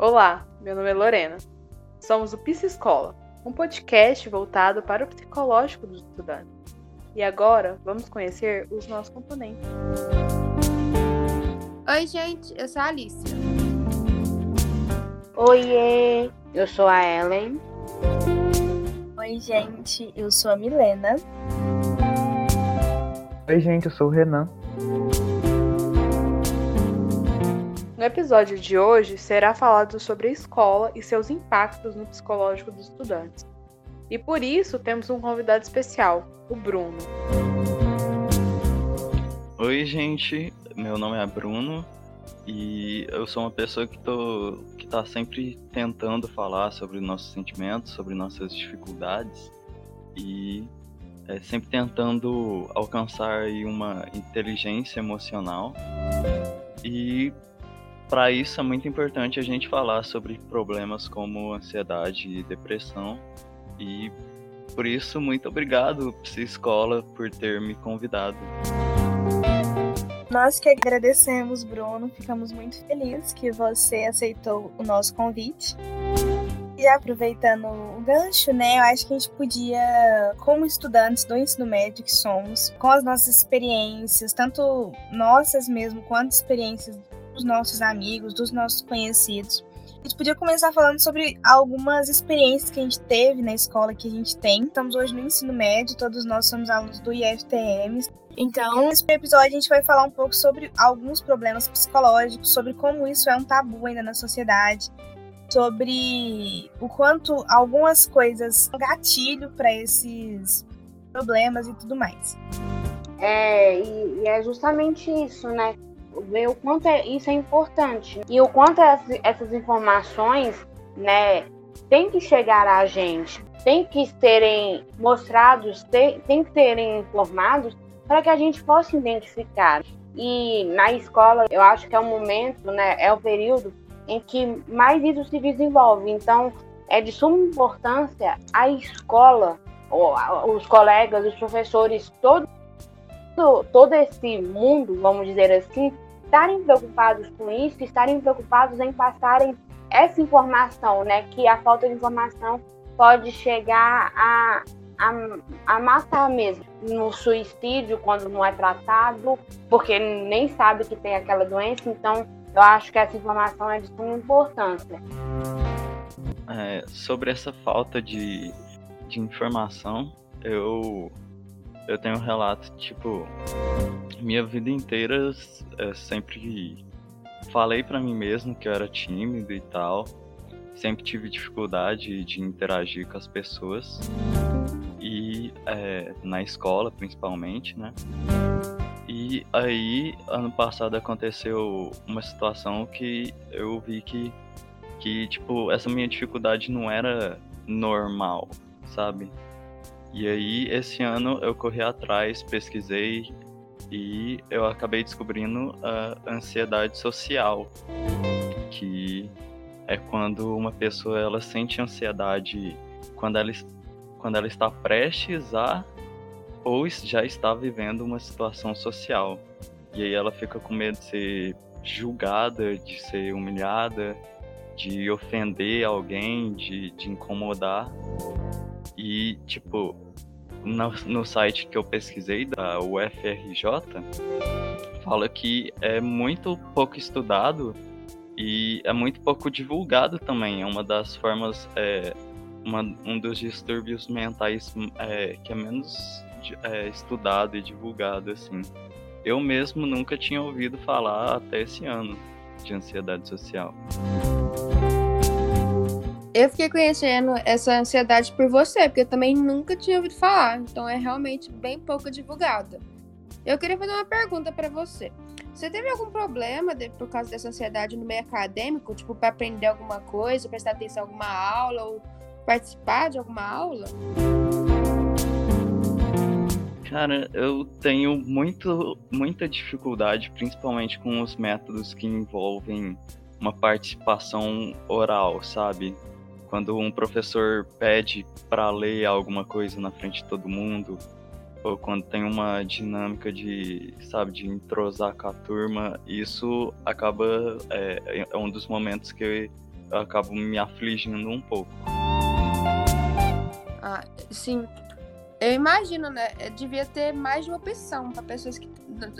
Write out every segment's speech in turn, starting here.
Olá, meu nome é Lorena. Somos o Psicola, um podcast voltado para o psicológico dos estudantes. E agora vamos conhecer os nossos componentes. Oi, gente, eu sou a Alicia. Oiê, eu sou a Ellen. Oi, gente, eu sou a Milena. Oi, gente, eu sou o Renan. No episódio de hoje será falado sobre a escola e seus impactos no psicológico dos estudantes. E por isso temos um convidado especial, o Bruno. Oi, gente, meu nome é Bruno e eu sou uma pessoa que, tô, que tá sempre tentando falar sobre nossos sentimentos, sobre nossas dificuldades e é, sempre tentando alcançar uma inteligência emocional. E para isso é muito importante a gente falar sobre problemas como ansiedade e depressão. E por isso, muito obrigado, Psicola, por ter me convidado. Nós que agradecemos, Bruno. Ficamos muito felizes que você aceitou o nosso convite. E aproveitando o gancho, né, eu acho que a gente podia, como estudantes do ensino médio que somos, com as nossas experiências, tanto nossas mesmo, quanto experiências dos nossos amigos, dos nossos conhecidos. A gente podia começar falando sobre algumas experiências que a gente teve na escola que a gente tem. Estamos hoje no ensino médio, todos nós somos alunos do IFTM. Então, nesse episódio a gente vai falar um pouco sobre alguns problemas psicológicos, sobre como isso é um tabu ainda na sociedade, sobre o quanto algumas coisas são gatilho para esses problemas e tudo mais. É, e, e é justamente isso, né? Ver o quanto é, isso é importante e o quanto essas informações, né, tem que chegar a gente, tem que serem mostrados, tem, tem que serem informados para que a gente possa identificar. E na escola, eu acho que é o momento, né, é o período em que mais isso se desenvolve. Então, é de suma importância a escola, os colegas, os professores, todo, todo esse mundo, vamos dizer assim, estarem preocupados com isso, estarem preocupados em passarem essa informação, né? Que a falta de informação pode chegar a, a, a matar mesmo. No suicídio, quando não é tratado, porque nem sabe que tem aquela doença, então eu acho que essa informação é de suma importância. É, sobre essa falta de, de informação, eu eu tenho um relato, tipo, minha vida inteira é, sempre falei para mim mesmo que eu era tímido e tal. Sempre tive dificuldade de interagir com as pessoas. E é, na escola, principalmente, né? E aí, ano passado aconteceu uma situação que eu vi que, que tipo, essa minha dificuldade não era normal, sabe? E aí, esse ano eu corri atrás, pesquisei e eu acabei descobrindo a ansiedade social, que é quando uma pessoa ela sente ansiedade quando ela, quando ela está prestes a ou já está vivendo uma situação social. E aí ela fica com medo de ser julgada, de ser humilhada, de ofender alguém, de, de incomodar. E, tipo, no, no site que eu pesquisei, da UFRJ, fala que é muito pouco estudado e é muito pouco divulgado também. É uma das formas, é, uma, um dos distúrbios mentais é, que é menos é, estudado e divulgado, assim. Eu mesmo nunca tinha ouvido falar até esse ano de ansiedade social. Eu fiquei conhecendo essa ansiedade por você, porque eu também nunca tinha ouvido falar, então é realmente bem pouco divulgada. Eu queria fazer uma pergunta para você. Você teve algum problema de, por causa dessa ansiedade no meio acadêmico, tipo para aprender alguma coisa, prestar atenção em alguma aula ou participar de alguma aula? Cara, eu tenho muito, muita dificuldade, principalmente com os métodos que envolvem uma participação oral, sabe? Quando um professor pede para ler alguma coisa na frente de todo mundo, ou quando tem uma dinâmica de, sabe, de entrosar com a turma, isso acaba, é, é um dos momentos que eu acabo me afligindo um pouco. Ah, sim. Eu imagino, né? Devia ter mais de uma opção para pessoas que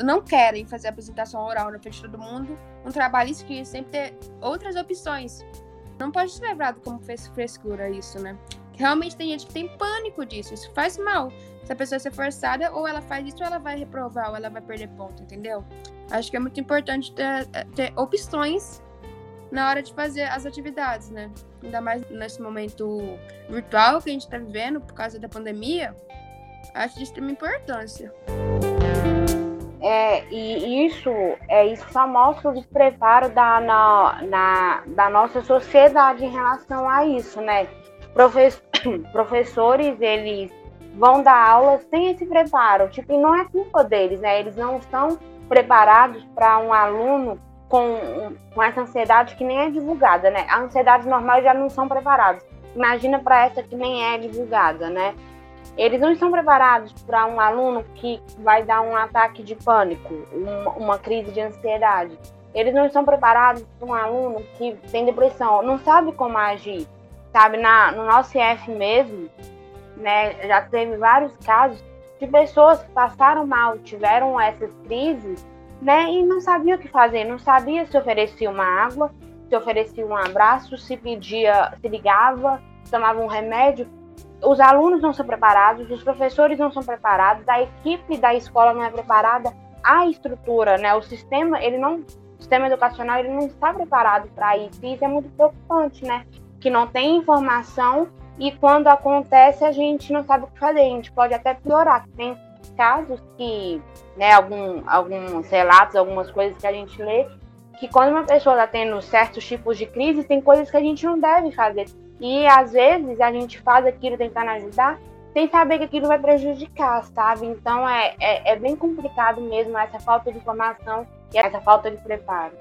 não querem fazer apresentação oral na frente de todo mundo. Um trabalho escrito, sempre ter outras opções. Não pode ser levado como frescura isso, né? Realmente tem gente que tem pânico disso. Isso faz mal. Se a pessoa ser forçada, ou ela faz isso, ou ela vai reprovar, ou ela vai perder ponto, entendeu? Acho que é muito importante ter, ter opções na hora de fazer as atividades, né? Ainda mais nesse momento virtual que a gente está vivendo por causa da pandemia, acho de extrema importância. É, e isso, é, isso só mostra o despreparo da, na, na, da nossa sociedade em relação a isso, né? Profes, professores, eles vão dar aula sem esse preparo, tipo, e não é culpa deles, né? Eles não estão preparados para um aluno com, com essa ansiedade que nem é divulgada, né? A ansiedade normal já não são preparados. Imagina para essa que nem é divulgada, né? Eles não estão preparados para um aluno que vai dar um ataque de pânico, uma, uma crise de ansiedade. Eles não estão preparados para um aluno que tem depressão, não sabe como agir. Sabe, na, no nosso IF mesmo, né, já teve vários casos de pessoas que passaram mal, tiveram essas crises né? E não sabia o que fazer, não sabia se oferecia uma água, se oferecia um abraço, se pedia, se ligava, tomava um remédio. Os alunos não são preparados, os professores não são preparados, a equipe da escola não é preparada, a estrutura, né? O sistema, ele não, o sistema educacional, ele não está preparado para isso. Isso é muito preocupante, né? Que não tem informação e quando acontece a gente não sabe o que fazer. A gente pode até piorar. Tem casos que, né, algum, alguns relatos, algumas coisas que a gente lê, que quando uma pessoa está tendo certos tipos de crise, tem coisas que a gente não deve fazer. E às vezes a gente faz aquilo tentando ajudar, sem saber que aquilo vai prejudicar, sabe? Então é, é, é bem complicado mesmo essa falta de informação e essa falta de preparo.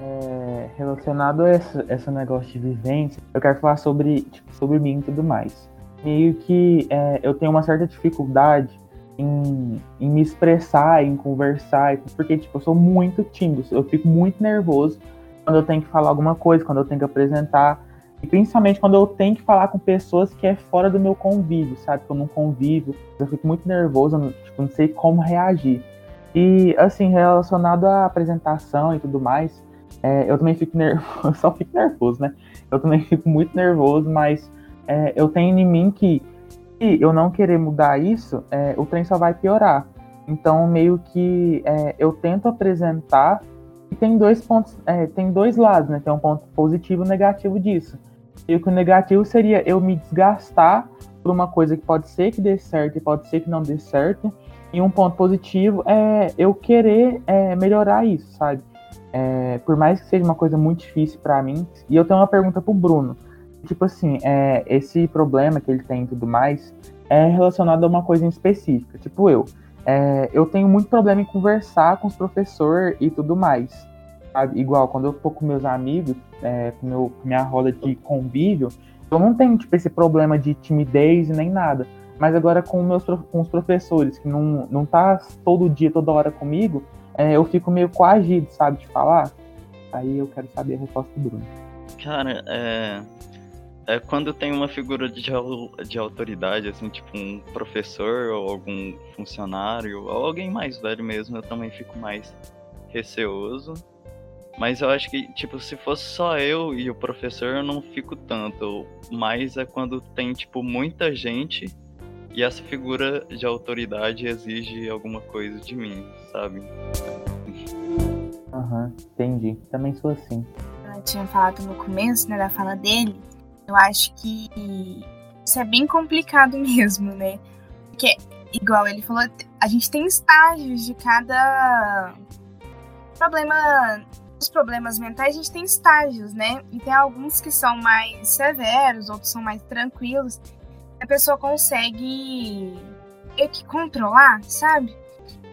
É, relacionado a esse, esse negócio de vivência, eu quero falar sobre, tipo, sobre mim e tudo mais. Meio que é, eu tenho uma certa dificuldade em, em, me expressar, em conversar, porque tipo, eu sou muito tímido, eu fico muito nervoso quando eu tenho que falar alguma coisa, quando eu tenho que apresentar, principalmente quando eu tenho que falar com pessoas que é fora do meu convívio, sabe? Que eu não convivo, eu fico muito nervoso, eu tipo, não sei como reagir. E assim, relacionado à apresentação e tudo mais, é, eu também fico nervoso, eu só fico nervoso, né? Eu também fico muito nervoso, mas é, eu tenho em mim que se eu não querer mudar isso, é, o trem só vai piorar. Então, meio que é, eu tento apresentar e tem dois pontos, é, tem dois lados, né? Tem um ponto positivo e negativo disso. E o que o negativo seria eu me desgastar por uma coisa que pode ser que dê certo e pode ser que não dê certo. E um ponto positivo é eu querer é, melhorar isso, sabe? É, por mais que seja uma coisa muito difícil para mim. E eu tenho uma pergunta pro Bruno tipo assim, é, esse problema que ele tem e tudo mais é relacionado a uma coisa em específica. Tipo eu, é, eu tenho muito problema em conversar com os professores e tudo mais. Sabe? Igual quando eu tô com meus amigos, é, com meu, minha roda de convívio, eu não tenho tipo, esse problema de timidez nem nada. Mas agora com, meus, com os professores, que não, não tá todo dia, toda hora comigo, é, eu fico meio coagido, sabe, de falar. Aí eu quero saber a resposta do Bruno. Cara, é, é quando tem uma figura de, de autoridade, assim, tipo um professor ou algum funcionário, ou alguém mais velho mesmo, eu também fico mais receoso. Mas eu acho que, tipo, se fosse só eu e o professor, eu não fico tanto. Mas é quando tem, tipo, muita gente e essa figura de autoridade exige alguma coisa de mim, sabe? Aham, uhum, entendi. Também sou assim. Eu tinha falado no começo, né, da fala dele, eu acho que isso é bem complicado mesmo, né? Porque, igual ele falou, a gente tem estágios de cada problema. Os problemas mentais, a gente tem estágios, né? E tem alguns que são mais severos, outros são mais tranquilos. A pessoa consegue meio que controlar, sabe?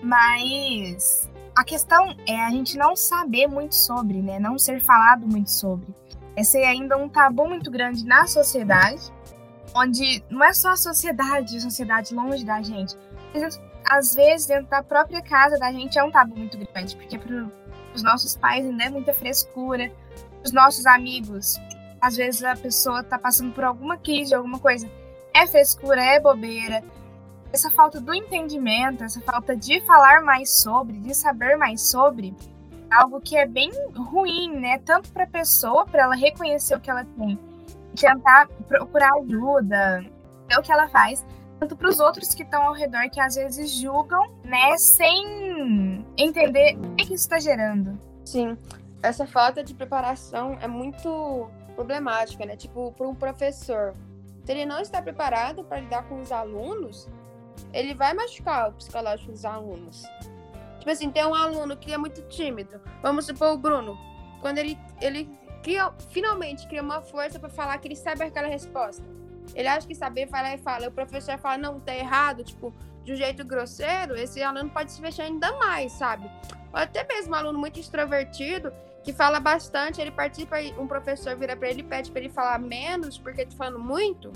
Mas a questão é a gente não saber muito sobre, né? Não ser falado muito sobre. Esse é ainda um tabu muito grande na sociedade, onde não é só a sociedade, a sociedade longe da gente. Às vezes, dentro da própria casa da gente é um tabu muito grande, porque para os nossos pais ainda é muita frescura. os nossos amigos. Às vezes a pessoa tá passando por alguma crise, alguma coisa. É frescura, é bobeira. Essa falta do entendimento, essa falta de falar mais sobre, de saber mais sobre, é algo que é bem ruim, né? Tanto para a pessoa, para ela reconhecer o que ela tem, tentar procurar ajuda, ver o que ela faz, tanto para os outros que estão ao redor que às vezes julgam, né, sem entender o que isso está gerando. Sim, essa falta de preparação é muito problemática, né? Tipo, para um professor, se ele não está preparado para lidar com os alunos, ele vai machucar o psicológico dos alunos. Tipo assim, tem um aluno que é muito tímido. Vamos supor o Bruno. Quando ele, ele cria, finalmente cria uma força para falar que ele sabe aquela resposta. Ele acha que saber, lá e fala. O professor fala, não, tá errado, tipo, de um jeito grosseiro, esse aluno pode se fechar ainda mais, sabe? Ou até mesmo um aluno muito extrovertido, que fala bastante, ele participa, um professor vira para ele e pede para ele falar menos, porque tá falando muito.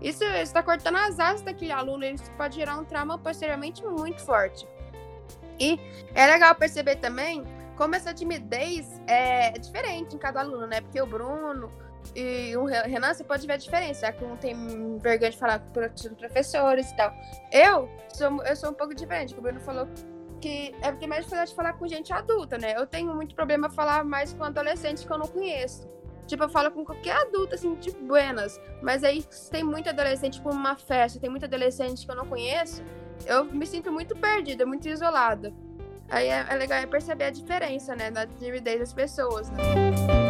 Isso está cortando as asas daquele aluno, isso pode gerar um trauma posteriormente muito forte. E é legal perceber também como essa timidez é diferente em cada aluno, né? Porque o Bruno, e o Renan, você pode ver a diferença. Que um tem vergonha de falar com os professores e tal. Eu sou, eu sou um pouco diferente. O Bruno falou que é porque mais dificuldade de falar com gente adulta, né? Eu tenho muito problema falar mais com adolescentes que eu não conheço. Tipo, eu falo com qualquer adulto, assim, de buenas. Mas aí, tem muito adolescente, tipo, uma festa, tem muito adolescente que eu não conheço, eu me sinto muito perdida, muito isolada. Aí é, é legal perceber a diferença, né, da timidez das pessoas, né?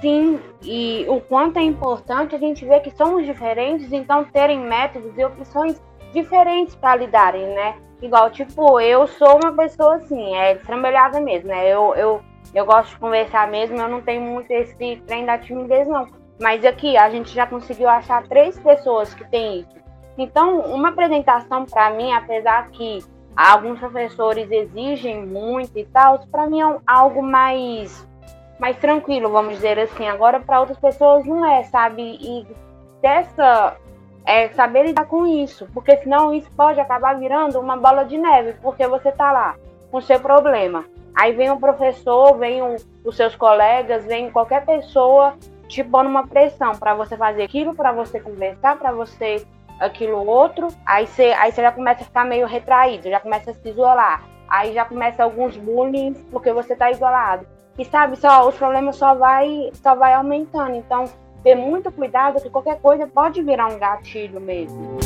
Sim, e o quanto é importante a gente ver que somos diferentes, então terem métodos e opções diferentes para lidarem, né? Igual, tipo, eu sou uma pessoa assim, é destrambelhada mesmo, né? Eu, eu, eu gosto de conversar mesmo, eu não tenho muito esse trem da timidez, não. Mas aqui a gente já conseguiu achar três pessoas que têm isso. Então, uma apresentação para mim, apesar que alguns professores exigem muito e tal, para mim é algo mais mais tranquilo, vamos dizer assim. Agora, para outras pessoas não é, sabe? E dessa é saber lidar com isso, porque senão isso pode acabar virando uma bola de neve, porque você tá lá com seu problema. Aí vem o professor, vem o, os seus colegas, vem qualquer pessoa te pondo uma pressão para você fazer aquilo, para você conversar, para você aquilo outro. Aí você, aí já começa a ficar meio retraído, já começa a se isolar. Aí já começa alguns bullying porque você tá isolado. E sabe, só os problemas só vai só vai aumentando. Então, ter muito cuidado que qualquer coisa pode virar um gatilho mesmo.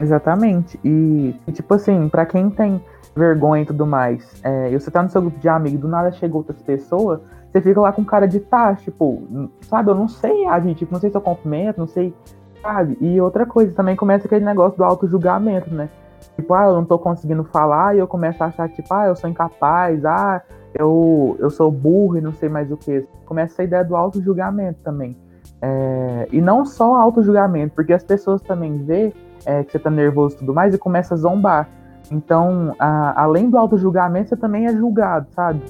Exatamente. E, tipo assim, para quem tem vergonha e tudo mais, é, e você tá no seu grupo de amigos, do nada chegou outras pessoas, você fica lá com cara de tá, tipo, sabe, eu não sei agir, tipo, não sei se eu cumprimento, não sei, sabe? E outra coisa, também começa aquele negócio do auto-julgamento, né? Tipo, ah, eu não tô conseguindo falar, e eu começo a achar, tipo, ah, eu sou incapaz, ah, eu, eu sou burro e não sei mais o que. Começa essa ideia do auto-julgamento também. É, e não só auto-julgamento, porque as pessoas também vê é, que você tá nervoso e tudo mais e começa a zombar. Então, a, além do auto-julgamento, você também é julgado, sabe?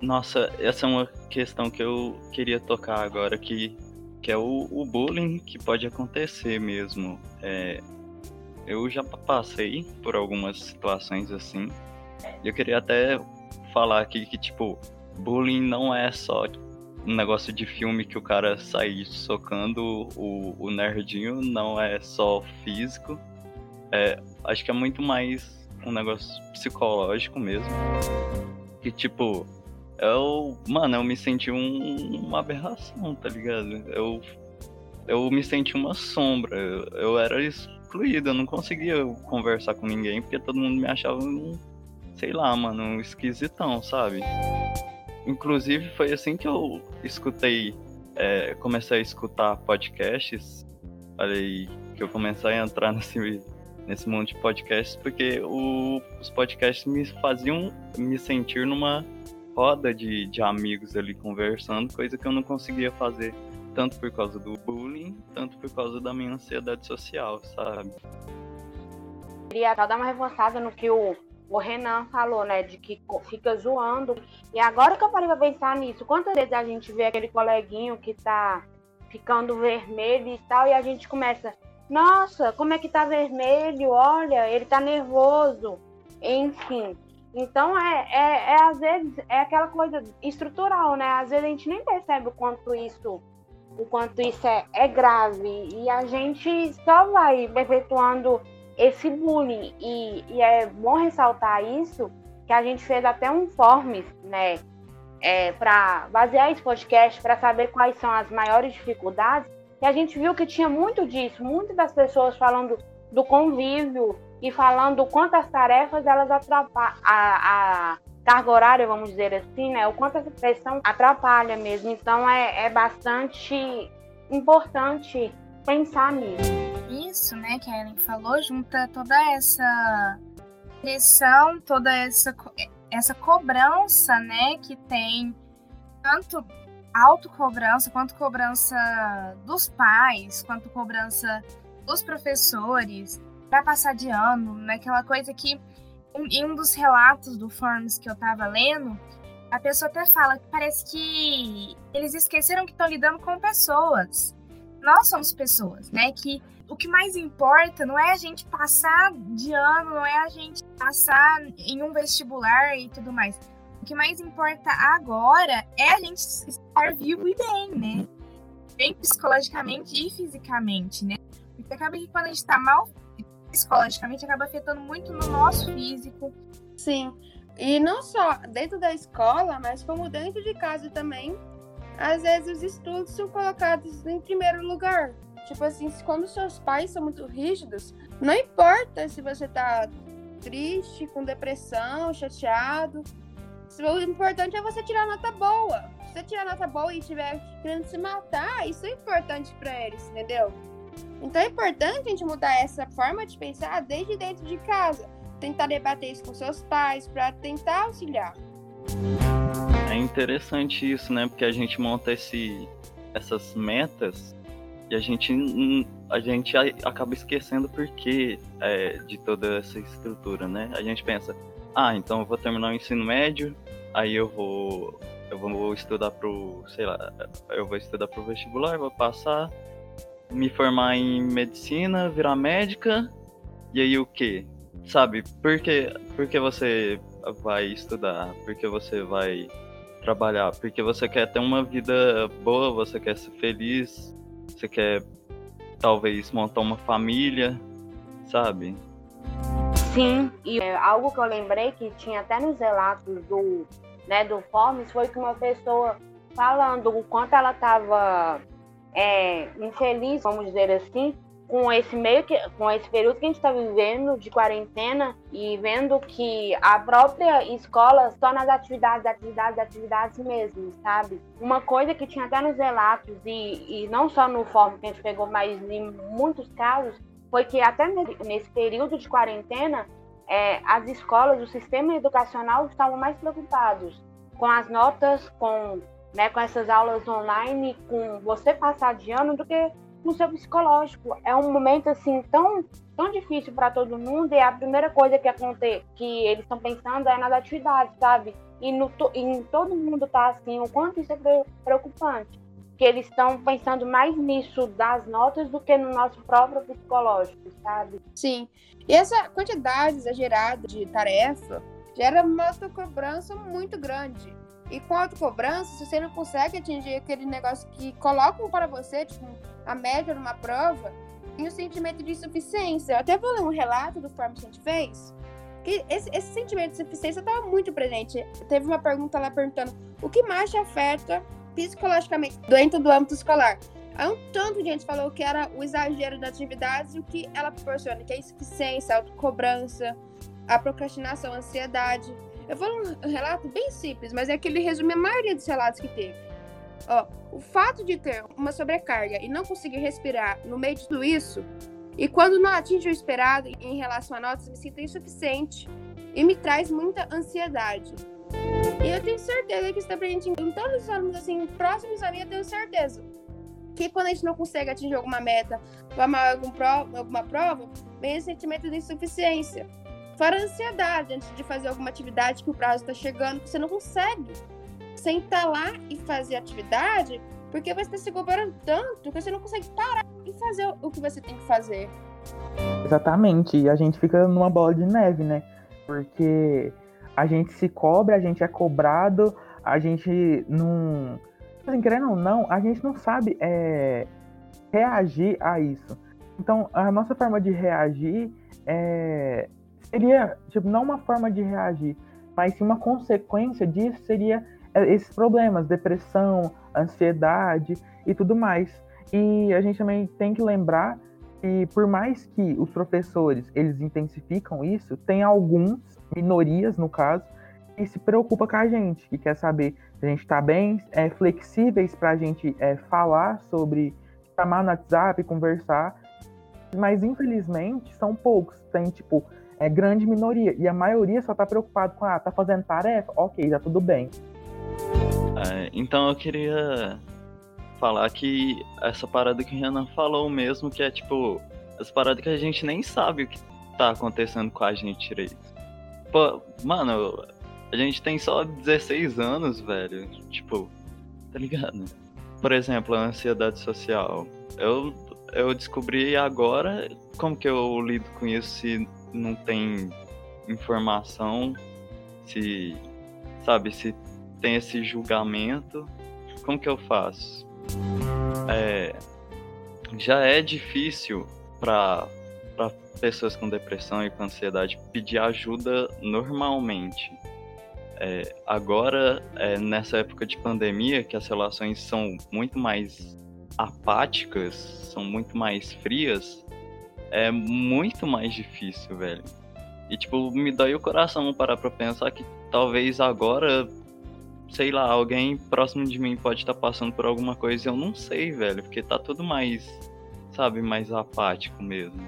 Nossa, essa é uma questão que eu queria tocar agora, que, que é o, o bullying que pode acontecer mesmo. É, eu já passei por algumas situações assim. Eu queria até falar aqui que, tipo, bullying não é só um negócio de filme que o cara sai socando o, o nerdinho, não é só físico. É, acho que é muito mais um negócio psicológico mesmo. Que tipo, eu. Mano, eu me senti um, uma aberração, tá ligado? Eu. Eu me senti uma sombra. Eu, eu era excluído, eu não conseguia conversar com ninguém porque todo mundo me achava um. Sei lá, mano, um esquisitão, sabe? Inclusive, foi assim que eu escutei, é, comecei a escutar podcasts. Falei que eu comecei a entrar nesse, nesse mundo de podcasts, porque o, os podcasts me faziam me sentir numa roda de, de amigos ali conversando, coisa que eu não conseguia fazer, tanto por causa do bullying, tanto por causa da minha ansiedade social, sabe? Queria dar uma reforçada no que o o Renan falou, né, de que fica zoando. E agora que eu parei pra pensar nisso, quantas vezes a gente vê aquele coleguinho que tá ficando vermelho e tal, e a gente começa, nossa, como é que tá vermelho? Olha, ele tá nervoso. Enfim. Então é, é, é às vezes é aquela coisa estrutural, né? Às vezes a gente nem percebe o quanto isso o quanto isso é, é grave. E a gente só vai efetuando esse bullying. E, e é bom ressaltar isso que a gente fez até um forms, né, é, para basear esse podcast para saber quais são as maiores dificuldades. E a gente viu que tinha muito disso, muitas das pessoas falando do convívio e falando quantas tarefas elas atrapalham a, a carga horária, vamos dizer assim, né? O quanto essa pressão atrapalha mesmo. Então é, é bastante importante pensar nisso. Isso, né, que a Ellen falou, junta toda essa pressão, toda essa, essa cobrança, né, que tem tanto autocobrança, quanto cobrança dos pais, quanto cobrança dos professores, para passar de ano, naquela coisa que em um dos relatos do Forms que eu tava lendo, a pessoa até fala que parece que eles esqueceram que estão lidando com pessoas. Nós somos pessoas, né? Que o que mais importa não é a gente passar de ano, não é a gente passar em um vestibular e tudo mais. O que mais importa agora é a gente estar vivo e bem, né? Bem psicologicamente e fisicamente, né? Porque acaba que quando a gente tá mal psicologicamente acaba afetando muito no nosso físico. Sim. E não só dentro da escola, mas como dentro de casa também. Às vezes os estudos são colocados em primeiro lugar. Tipo assim, quando seus pais são muito rígidos, não importa se você tá triste, com depressão, chateado. O importante é você tirar nota boa. Se você tirar nota boa e estiver querendo se matar, isso é importante para eles, entendeu? Então é importante a gente mudar essa forma de pensar desde dentro de casa. Tentar debater isso com seus pais para tentar auxiliar. É interessante isso, né? Porque a gente monta esse, essas metas e a gente, a gente acaba esquecendo o porquê é, de toda essa estrutura, né? A gente pensa, ah, então eu vou terminar o ensino médio, aí eu vou eu vou estudar pro, sei lá, eu vou estudar pro vestibular, vou passar, me formar em medicina, virar médica, e aí o quê? Sabe, por que, por que você vai estudar? Por que você vai trabalhar? Porque você quer ter uma vida boa, você quer ser feliz, você quer talvez montar uma família, sabe? Sim, e é, algo que eu lembrei que tinha até nos relatos do, né, do Forms foi que uma pessoa falando o quanto ela estava é, infeliz, vamos dizer assim, com esse meio que com esse período que a gente está vivendo de quarentena e vendo que a própria escola só nas atividades, atividades, atividades mesmo, sabe? Uma coisa que tinha até nos relatos e, e não só no fórum que a gente pegou, mas em muitos casos foi que até nesse período de quarentena é, as escolas, o sistema educacional estavam mais preocupados com as notas, com né, com essas aulas online, com você passar de ano, do que com o seu psicológico. É um momento assim tão, tão difícil para todo mundo e a primeira coisa que acontece, que eles estão pensando é nas atividades, sabe? E no, em todo mundo tá assim, o quanto isso é preocupante. Que eles estão pensando mais nisso das notas do que no nosso próprio psicológico, sabe? Sim. E essa quantidade exagerada de tarefa gera uma cobrança muito grande. E com autocobrança, se você não consegue atingir aquele negócio que colocam para você, tipo, a média numa prova, tem o sentimento de insuficiência. Eu até vou ler um relato do Form que a gente fez, que esse, esse sentimento de insuficiência estava muito presente. Teve uma pergunta lá perguntando o que mais te afeta psicologicamente dentro do âmbito escolar. Aí um tanto de gente falou que era o exagero das atividades e o que ela proporciona, que é a insuficiência, a autocobrança, a procrastinação, a ansiedade. Eu vou um relato bem simples, mas é que ele resume a maioria dos relatos que teve. Ó, o fato de ter uma sobrecarga e não conseguir respirar no meio de tudo isso, e quando não atinge o esperado em relação a notas, me sinto insuficiente e me traz muita ansiedade. E eu tenho certeza que está presente em todos os alunos assim, próximos a mim, eu tenho certeza que quando a gente não consegue atingir alguma meta, alguma prova, alguma prova, vem esse sentimento de insuficiência. Fora a ansiedade antes de fazer alguma atividade que o prazo está chegando, que você não consegue sentar lá e fazer atividade, porque você está se cobrando tanto que você não consegue parar e fazer o que você tem que fazer. Exatamente, e a gente fica numa bola de neve, né? Porque a gente se cobra, a gente é cobrado, a gente não. Assim, querendo ou não, a gente não sabe é, reagir a isso. Então, a nossa forma de reagir é, seria, tipo, não uma forma de reagir, mas sim uma consequência disso seria é, esses problemas, depressão, ansiedade e tudo mais. E a gente também tem que lembrar que por mais que os professores eles intensificam isso, tem alguns minorias no caso que se preocupa com a gente, que quer saber se a gente está bem, é, flexíveis para a gente é, falar sobre, chamar no WhatsApp, conversar, mas infelizmente são poucos, tem tipo é grande minoria e a maioria só está preocupado com ah tá fazendo tarefa, ok, já tudo bem. É, então eu queria falar que essa parada que o Renan falou mesmo, que é tipo, essa parada que a gente nem sabe o que tá acontecendo com a gente direito. Pô, mano, a gente tem só 16 anos, velho. Tipo, tá ligado? Por exemplo, a ansiedade social. Eu, eu descobri agora como que eu lido com isso se não tem informação, se, sabe, se tem esse julgamento. Como que eu faço? É, já é difícil para pessoas com depressão e com ansiedade pedir ajuda normalmente. É, agora, é, nessa época de pandemia, que as relações são muito mais apáticas, são muito mais frias, é muito mais difícil, velho. E, tipo, me dói o coração parar pra pensar que talvez agora, sei lá, alguém próximo de mim pode estar tá passando por alguma coisa e eu não sei, velho, porque tá tudo mais, sabe, mais apático mesmo.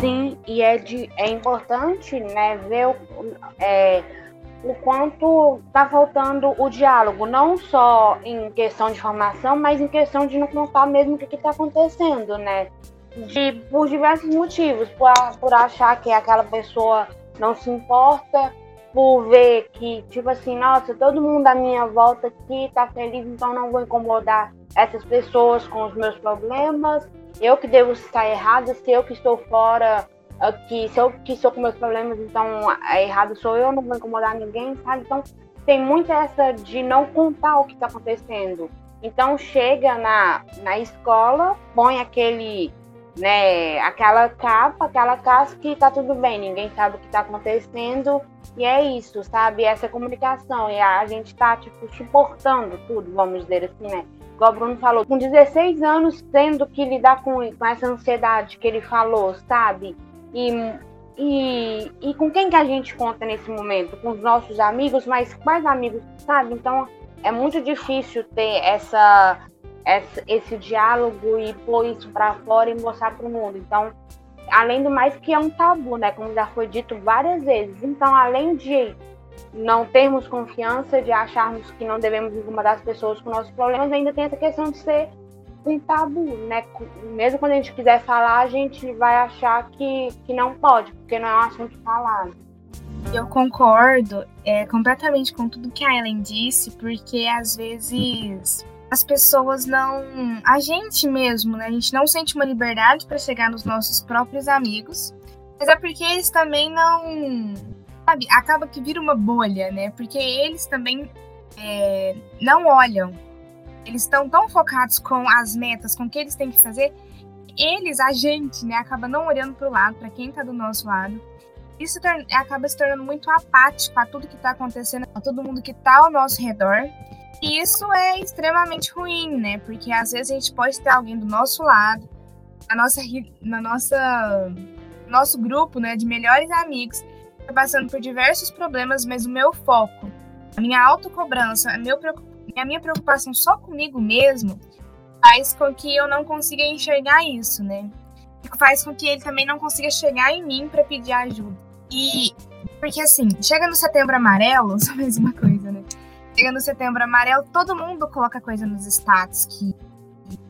Sim, e é, de, é importante, né, ver o, é, o quanto tá faltando o diálogo, não só em questão de formação, mas em questão de não contar mesmo o que, que tá acontecendo, né? De, por diversos motivos, por, por achar que aquela pessoa não se importa, por ver que, tipo assim, nossa, todo mundo à minha volta aqui tá feliz, então não vou incomodar essas pessoas com os meus problemas. Eu que devo estar errada, se eu que estou fora aqui, se eu que estou com meus problemas, então é errado sou eu, não vou incomodar ninguém, sabe? Então tem muito essa de não contar o que está acontecendo. Então chega na, na escola, põe aquele né, aquela capa, aquela casca que tá tudo bem, ninguém sabe o que tá acontecendo, e é isso, sabe? Essa comunicação, e a gente tá, tipo, suportando tudo, vamos dizer assim, né? Igual o Bruno falou, com 16 anos, tendo que lidar com, com essa ansiedade que ele falou, sabe? E, e, e com quem que a gente conta nesse momento? Com os nossos amigos, mas quais amigos, sabe? Então, é muito difícil ter essa esse, diálogo e pôr isso para fora e mostrar para o mundo. Então, além do mais que é um tabu, né? Como já foi dito várias vezes. Então, além de não termos confiança, de acharmos que não devemos incomodar as pessoas com nossos problemas, ainda tem essa questão de ser um tabu, né? Mesmo quando a gente quiser falar, a gente vai achar que, que não pode, porque não é um assunto falado. Eu concordo é, completamente com tudo que a Ellen disse, porque às vezes as pessoas não. A gente mesmo, né? A gente não sente uma liberdade para chegar nos nossos próprios amigos. Mas é porque eles também não. Sabe? Acaba que vira uma bolha, né? Porque eles também é, não olham. Eles estão tão focados com as metas, com o que eles têm que fazer. Eles, a gente, né? Acaba não olhando para o lado, para quem tá do nosso lado. Isso acaba se tornando muito apático a tudo que tá acontecendo, a todo mundo que tá ao nosso redor. E isso é extremamente ruim, né? Porque às vezes a gente pode ter alguém do nosso lado, na nossa, na nossa nosso grupo, né, de melhores amigos, tá passando por diversos problemas, mas o meu foco, a minha autocobrança, a, meu, a minha preocupação só comigo mesmo, faz com que eu não consiga enxergar isso, né? Faz com que ele também não consiga chegar em mim para pedir ajuda. E porque assim, chega no setembro amarelo, só mais uma coisa? Chega no setembro amarelo, todo mundo coloca coisa nos status que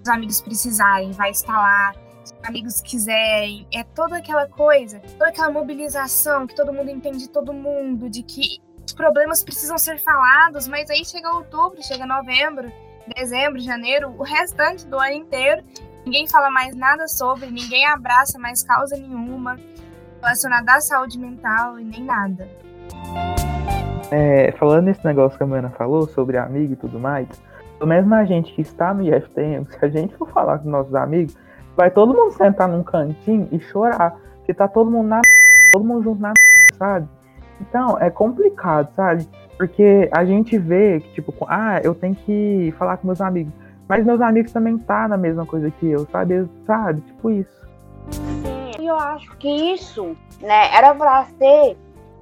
os amigos precisarem, vai estar lá. Se os amigos quiserem, é toda aquela coisa, toda aquela mobilização que todo mundo entende todo mundo, de que os problemas precisam ser falados, mas aí chega outubro, chega novembro, dezembro, janeiro, o restante do ano inteiro, ninguém fala mais nada sobre, ninguém abraça mais causa nenhuma relacionada à saúde mental e nem nada. É, falando nesse negócio que a Mana falou sobre amigo e tudo mais, pelo menos na gente que está no IFTM, se a gente for falar com nossos amigos, vai todo mundo sentar num cantinho e chorar, porque tá todo mundo na todo mundo junto na sabe? Então, é complicado, sabe? Porque a gente vê que, tipo, ah, eu tenho que falar com meus amigos. Mas meus amigos também tá na mesma coisa que eu, sabe? Sabe? Tipo isso. Sim, eu acho que isso, né, era pra ser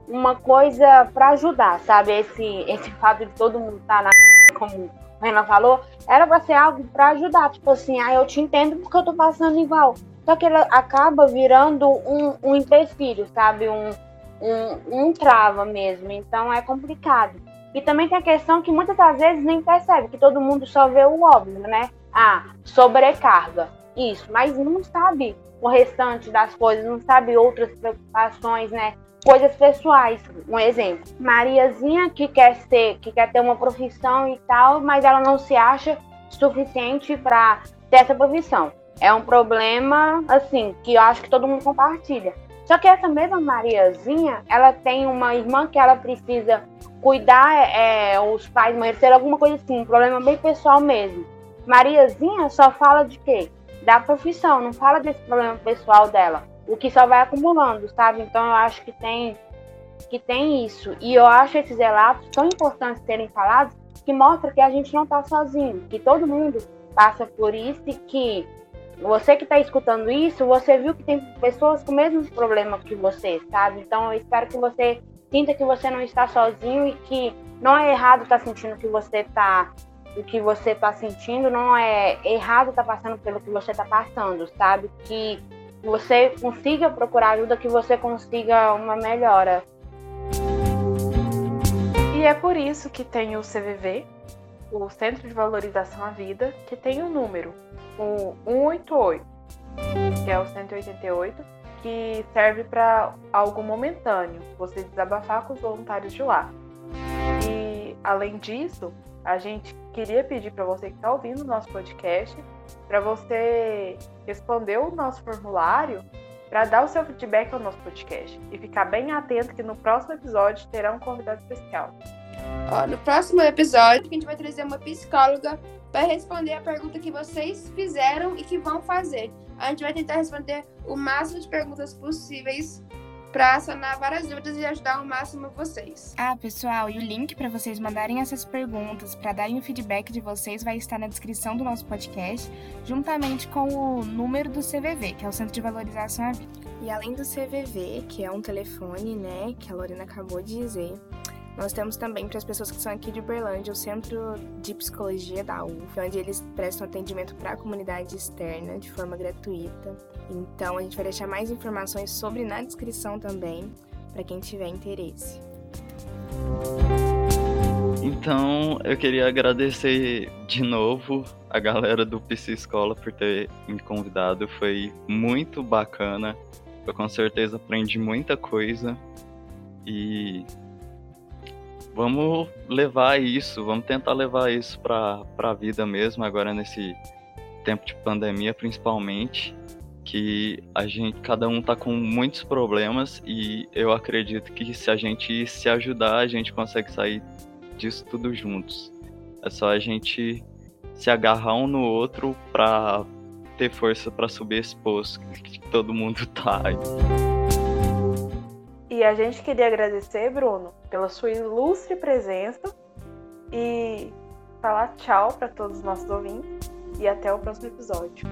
uma coisa para ajudar, sabe? Esse, esse fato de todo mundo estar tá na como a Renan falou, era pra ser algo para ajudar. Tipo assim, ah, eu te entendo porque eu tô passando igual. Só que ele acaba virando um, um empecilho, sabe? Um, um, um trava mesmo. Então é complicado. E também tem a questão que muitas das vezes nem percebe, que todo mundo só vê o óbvio, né? Ah, sobrecarga. Isso, mas não sabe o restante das coisas, não sabe outras preocupações, né? Coisas pessoais. Um exemplo. Mariazinha que quer ser, que quer ter uma profissão e tal, mas ela não se acha suficiente para ter essa profissão. É um problema, assim, que eu acho que todo mundo compartilha. Só que essa mesma Mariazinha, ela tem uma irmã que ela precisa cuidar, é, os pais morreram, alguma coisa assim, um problema bem pessoal mesmo. Mariazinha só fala de quê? Da profissão, não fala desse problema pessoal dela. O que só vai acumulando, sabe? Então eu acho que tem que tem isso. E eu acho esses relatos tão importantes serem falados que mostra que a gente não está sozinho, que todo mundo passa por isso e que você que está escutando isso, você viu que tem pessoas com o mesmo problema que você, sabe? Então eu espero que você sinta que você não está sozinho e que não é errado estar tá sentindo que você está o que você está sentindo, não é errado estar tá passando pelo que você está passando, sabe? Que você consiga procurar ajuda, que você consiga uma melhora. E é por isso que tem o CVV, o Centro de Valorização à Vida, que tem o um número, o 188, que é o 188, que serve para algo momentâneo, você desabafar com os voluntários de lá. E além disso, a gente queria pedir para você que está ouvindo o nosso podcast, para você responder o nosso formulário para dar o seu feedback ao nosso podcast e ficar bem atento que no próximo episódio terá um convidado especial. Ó, no próximo episódio, a gente vai trazer uma psicóloga para responder a pergunta que vocês fizeram e que vão fazer. A gente vai tentar responder o máximo de perguntas possíveis para sanar várias dúvidas e ajudar o máximo vocês. Ah, pessoal, e o link para vocês mandarem essas perguntas, para darem o feedback de vocês, vai estar na descrição do nosso podcast, juntamente com o número do CVV, que é o Centro de Valorização à Vida. E além do CVV, que é um telefone, né, que a Lorena acabou de dizer, nós temos também para as pessoas que são aqui de Uberlândia o Centro de Psicologia da UF, onde eles prestam atendimento para a comunidade externa de forma gratuita. Então a gente vai deixar mais informações sobre na descrição também, para quem tiver interesse. Então eu queria agradecer de novo a galera do PC Escola por ter me convidado. Foi muito bacana. Eu com certeza aprendi muita coisa. E vamos levar isso, vamos tentar levar isso para a vida mesmo, agora nesse tempo de pandemia principalmente, que a gente, cada um tá com muitos problemas e eu acredito que se a gente se ajudar, a gente consegue sair disso tudo juntos. É só a gente se agarrar um no outro para ter força para subir esse poço que todo mundo tá. E a gente queria agradecer, Bruno, pela sua ilustre presença e falar tchau para todos os nossos ouvintes e até o próximo episódio.